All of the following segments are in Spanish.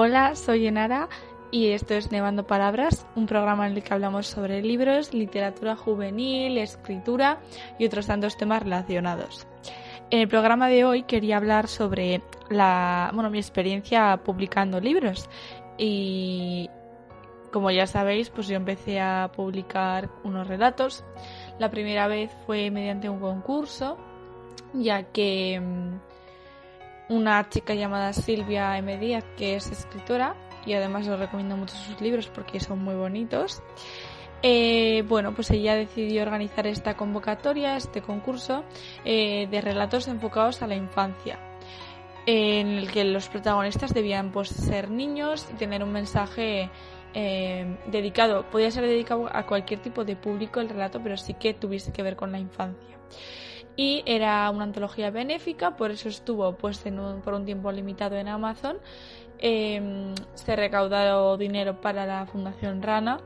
Hola, soy Enara y esto es Nevando Palabras, un programa en el que hablamos sobre libros, literatura juvenil, escritura y otros tantos temas relacionados. En el programa de hoy quería hablar sobre la, bueno, mi experiencia publicando libros y como ya sabéis, pues yo empecé a publicar unos relatos. La primera vez fue mediante un concurso, ya que mm, una chica llamada Silvia M. Díaz, que es escritora y además os recomiendo mucho sus libros porque son muy bonitos. Eh, bueno, pues ella decidió organizar esta convocatoria, este concurso eh, de relatos enfocados a la infancia, en el que los protagonistas debían pues, ser niños y tener un mensaje eh, dedicado, podía ser dedicado a cualquier tipo de público el relato, pero sí que tuviese que ver con la infancia y era una antología benéfica, por eso estuvo pues por un tiempo limitado en Amazon. Em, se recaudó dinero para la Fundación Rana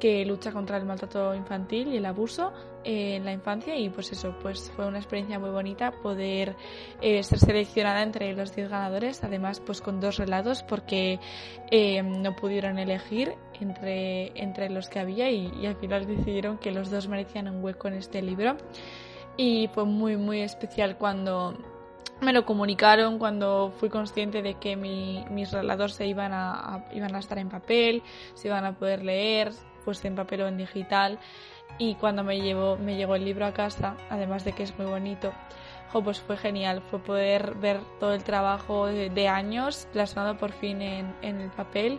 que lucha contra el maltrato infantil y el abuso en la infancia y pues eso pues fue una experiencia muy bonita poder eh, ser seleccionada entre los 10 ganadores además pues con dos relatos porque em, no pudieron elegir entre, entre los que había y al final decidieron que los dos merecían un hueco en este libro y fue muy muy especial cuando me lo comunicaron cuando fui consciente de que mis relatos se iban a, iban a estar en papel, se iban a poder leer, pues en papel o en digital. Y cuando me, llevo, me llegó el libro a casa, además de que es muy bonito, pues fue genial, fue poder ver todo el trabajo de, años plasmado por fin en, en, el papel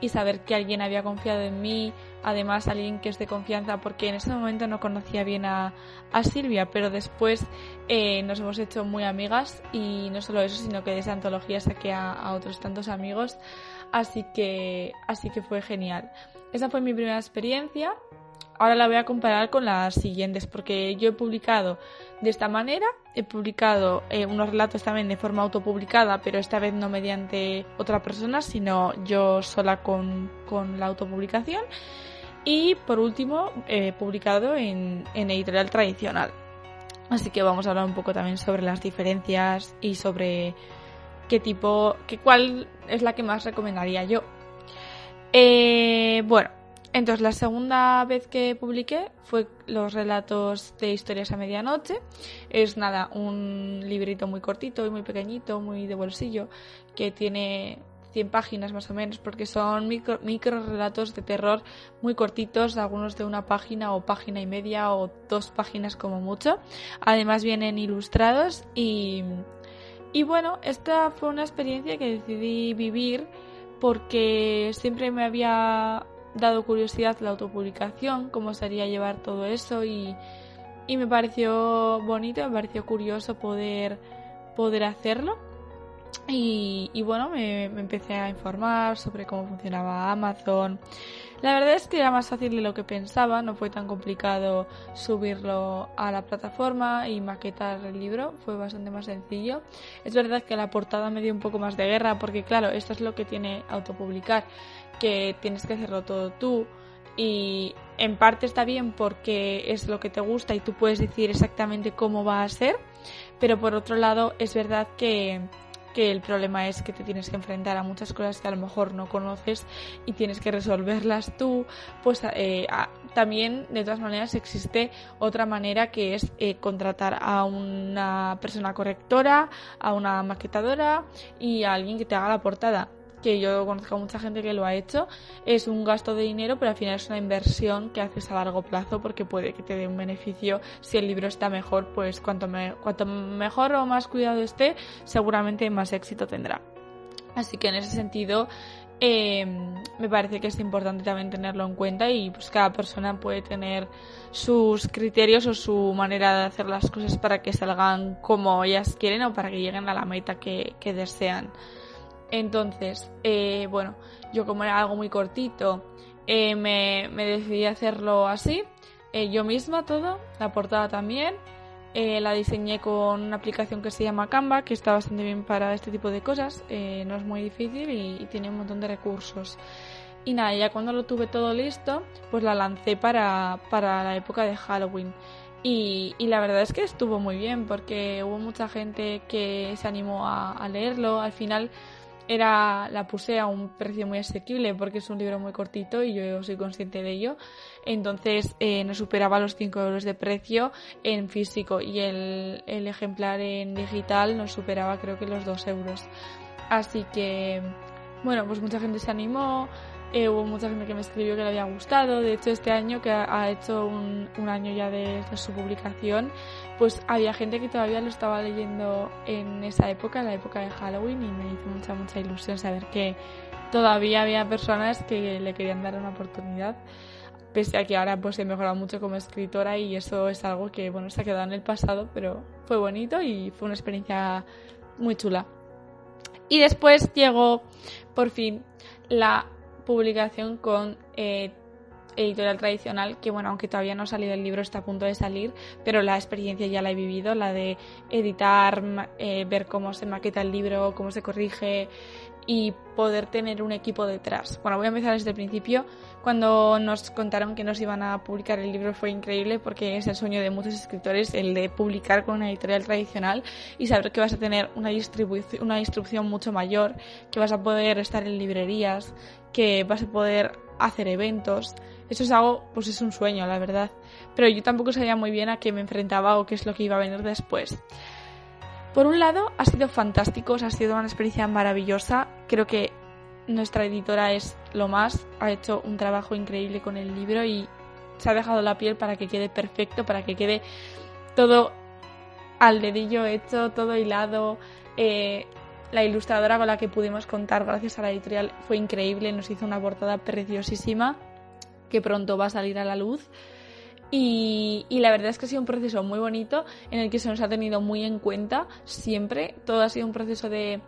y saber que alguien había confiado en mí, además alguien que es de confianza, porque en ese momento no conocía bien a, a Silvia, pero después eh, nos hemos hecho muy amigas y no solo eso, sino que de esa antología saqué a, a otros tantos amigos, así que, así que fue genial. Esa fue mi primera experiencia ahora la voy a comparar con las siguientes, porque yo he publicado de esta manera, he publicado eh, unos relatos también de forma autopublicada, pero esta vez no mediante otra persona, sino yo sola con, la autopublicación. Y por último, he publicado en, editorial tradicional. Así que vamos a hablar un poco también sobre las diferencias y sobre qué tipo, qué cuál es la que más recomendaría yo. Eh, bueno, entonces, la segunda vez que publiqué fue los relatos de historias a medianoche. Es nada, un librito muy cortito y muy pequeñito, muy de bolsillo, que tiene 100 páginas más o menos, porque son micro, relatos de terror muy cortitos, algunos de una página o página y media o dos páginas como mucho. Además vienen ilustrados y, y bueno, esta fue una experiencia que decidí vivir porque siempre me había dado curiosidad la autopublicación, cómo sería llevar todo eso y, y me pareció bonito, me pareció curioso poder, poder hacerlo. Y, bueno, me, empecé a informar sobre cómo funcionaba Amazon. La verdad es que era más fácil de lo que pensaba, no fue tan complicado subirlo a la plataforma y maquetar el libro, fue bastante más sencillo. Es verdad que la portada me dio un poco más de guerra porque claro, esto es lo que tiene autopublicar que tienes que hacerlo todo tú y en parte está bien porque es lo que te gusta y tú puedes decir exactamente cómo va a ser, pero por otro lado es verdad que, que el problema es que te tienes que enfrentar a muchas cosas que a lo mejor no conoces y tienes que resolverlas tú, pues eh, también de todas maneras existe otra manera que es eh, contratar a una persona correctora, a una maquetadora y a alguien que te haga la portada que yo conozco a mucha gente que lo ha hecho, es un gasto de dinero, pero al final es una inversión que haces a largo plazo porque puede que te dé un beneficio. Si el libro está mejor, pues cuanto, me, cuanto mejor o más cuidado esté, seguramente más éxito tendrá. Así que en ese sentido eh, me parece que es importante también tenerlo en cuenta y pues cada persona puede tener sus criterios o su manera de hacer las cosas para que salgan como ellas quieren o para que lleguen a la meta que, desean. Entonces, eh, bueno, yo como era algo muy cortito, eh, me, me, decidí hacerlo así, yo misma todo, la portada también, eh, la diseñé con una aplicación que se llama Canva, que está bastante bien para este tipo de cosas. Eh, no es muy difícil y, tiene un montón de recursos. Y nada, ya cuando lo tuve todo listo, pues la lancé para, la época de Halloween. Y, la verdad es que estuvo muy bien porque hubo mucha gente que se animó a leerlo. Al final era la puse a un precio muy asequible porque es un libro muy cortito y yo soy consciente de ello. Entonces eh, no superaba los 5 euros de precio en físico y el, el ejemplar en digital nos superaba creo que los 2 euros. Así que, bueno, pues mucha gente se animó, eh, hubo mucha gente que me escribió que le había gustado. De hecho, este año, que ha, hecho un, año ya de, su publicación, pues había gente que todavía lo estaba leyendo en esa época, en la época de Halloween, y me hizo mucha, mucha ilusión saber que todavía había personas que le querían dar una oportunidad. Pese a que ahora pues he mejorado mucho como escritora y eso es algo que bueno se ha quedado en el pasado, pero fue bonito y fue una experiencia muy chula. Y después llegó por fin la publicación con eh, editorial tradicional, que bueno, aunque todavía no ha salido el libro, está a punto de salir, pero la experiencia ya la he vivido, la de editar, eh, ver cómo se maqueta el libro, cómo se corrige y poder tener un equipo detrás. Bueno, voy a empezar desde el principio. Cuando nos contaron que nos iban a publicar el libro fue increíble porque es el sueño de muchos escritores el de publicar con una editorial tradicional y saber que vas a tener una, distribución, una distribución mucho mayor, que vas a poder estar en librerías, que vas a poder hacer eventos. Eso es algo, pues es un sueño, la verdad. Pero yo tampoco sabía muy bien a qué me enfrentaba o qué es lo que iba a venir después. Por un lado, ha sido fantástico, ha sido una experiencia maravillosa. Creo que nuestra editora es lo más, ha hecho un trabajo increíble con el libro y se ha dejado la piel para que quede perfecto, para que quede todo al dedillo hecho, todo hilado. Eh, la ilustradora con la que pudimos contar gracias a la editorial fue increíble, nos hizo una portada preciosísima que pronto va a salir a la luz. Y, la verdad es que ha sido un proceso muy bonito en el que se nos ha tenido muy en cuenta siempre. Todo ha sido un proceso de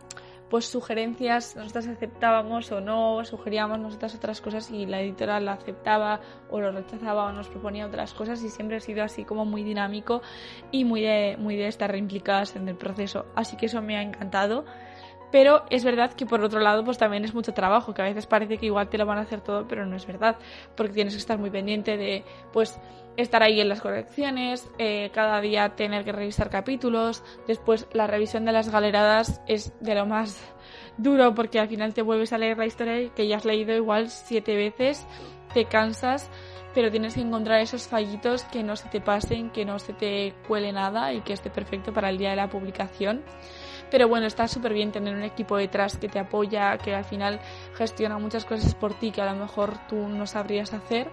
pues sugerencias, nosotras aceptábamos o no, sugeríamos nosotras otras cosas y la editora la aceptaba o lo rechazaba o nos proponía otras cosas y siempre ha sido así como muy dinámico y muy de, muy de estar implicadas en el proceso. Así que eso me ha encantado pero es verdad que por otro lado pues también es mucho trabajo, que a veces parece que igual te lo van a hacer todo, pero no es verdad, porque tienes que estar muy pendiente de pues estar ahí en las correcciones, eh, cada día tener que revisar capítulos, después la revisión de las galeradas es de lo más duro porque al final te vuelves a leer la historia que ya has leído igual siete veces, te cansas, pero tienes que encontrar esos fallitos que no se te pasen, que no se te cuele nada y que esté perfecto para el día de la publicación. Pero bueno, está súper bien tener un equipo detrás que te apoya, que al final gestiona muchas cosas por ti que a lo mejor tú no sabrías hacer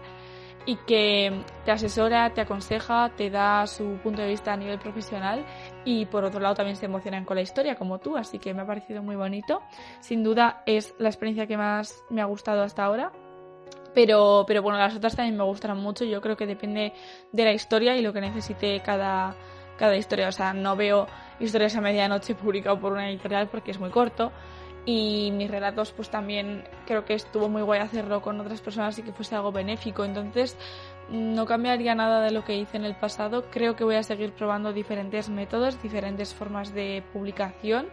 y que te asesora, te aconseja, te da su punto de vista a nivel profesional y por otro lado también se emocionan con la historia como tú, así que me ha parecido muy bonito. Sin duda es la experiencia que más me ha gustado hasta ahora. Pero, pero bueno, las otras también me gustarán mucho. Yo creo que depende de la historia y lo que necesite cada, cada historia. O sea, no veo historias a medianoche publicado por una editorial porque es muy corto. Y mis relatos, pues también creo que estuvo muy guay hacerlo con otras personas y que fuese algo benéfico. Entonces, no cambiaría nada de lo que hice en el pasado. Creo que voy a seguir probando diferentes métodos, diferentes formas de publicación.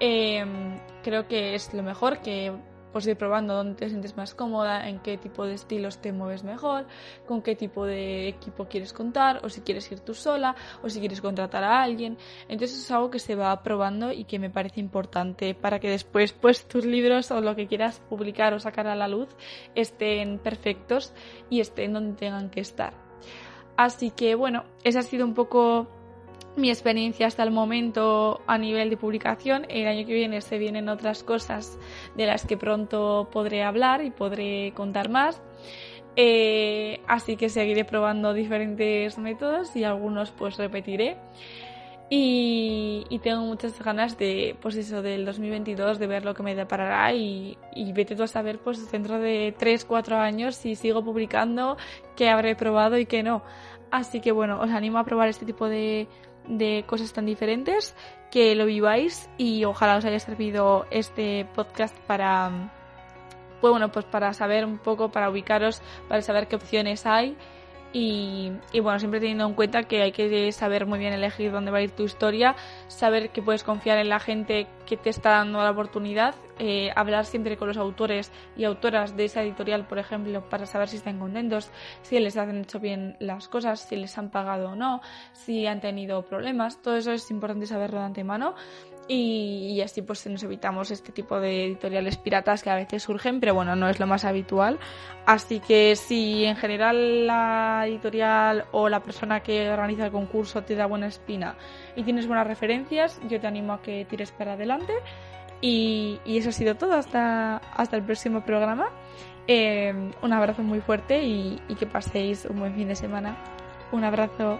Eh, creo que es lo mejor que pues ir probando dónde te sientes más cómoda, en qué tipo de estilos te mueves mejor, con qué tipo de equipo quieres contar, o si quieres ir tú sola, o si quieres contratar a alguien. Entonces es algo que se va probando y que me parece importante para que después pues tus libros o lo que quieras publicar o sacar a la luz estén perfectos y estén donde tengan que estar. Así que bueno, esa ha sido un poco mi experiencia hasta el momento a nivel de publicación. El año que viene se vienen otras cosas de las que pronto podré hablar y podré contar más. Eh, así que seguiré probando diferentes métodos y algunos pues repetiré. Y, tengo muchas ganas de, pues eso, del 2022, de ver lo que me deparará y, y vete tú a saber, pues dentro de 3, 4 años si sigo publicando, qué habré probado y qué no. Así que bueno, os animo a probar este tipo de, de cosas tan diferentes, que lo viváis y ojalá os haya servido este podcast para, pues bueno, pues para saber un poco, para ubicaros, para saber qué opciones hay y, bueno, siempre teniendo en cuenta que hay que saber muy bien elegir dónde va a ir tu historia, saber que puedes confiar en la gente que te está dando la oportunidad, eh, hablar siempre con los autores y autoras de esa editorial, por ejemplo, para saber si están contentos, si les han hecho bien las cosas, si les han pagado o no, si han tenido problemas. Todo eso es importante saberlo de antemano y, así pues nos evitamos este tipo de editoriales piratas que a veces surgen, pero bueno, no es lo más habitual. Así que si en general la editorial o la persona que organiza el concurso te da buena espina y tienes buenas referencias, yo te animo a que tires para adelante. Y, eso ha sido todo hasta, hasta el próximo programa. Eh, un abrazo muy fuerte y que paséis un buen fin de semana. Un abrazo.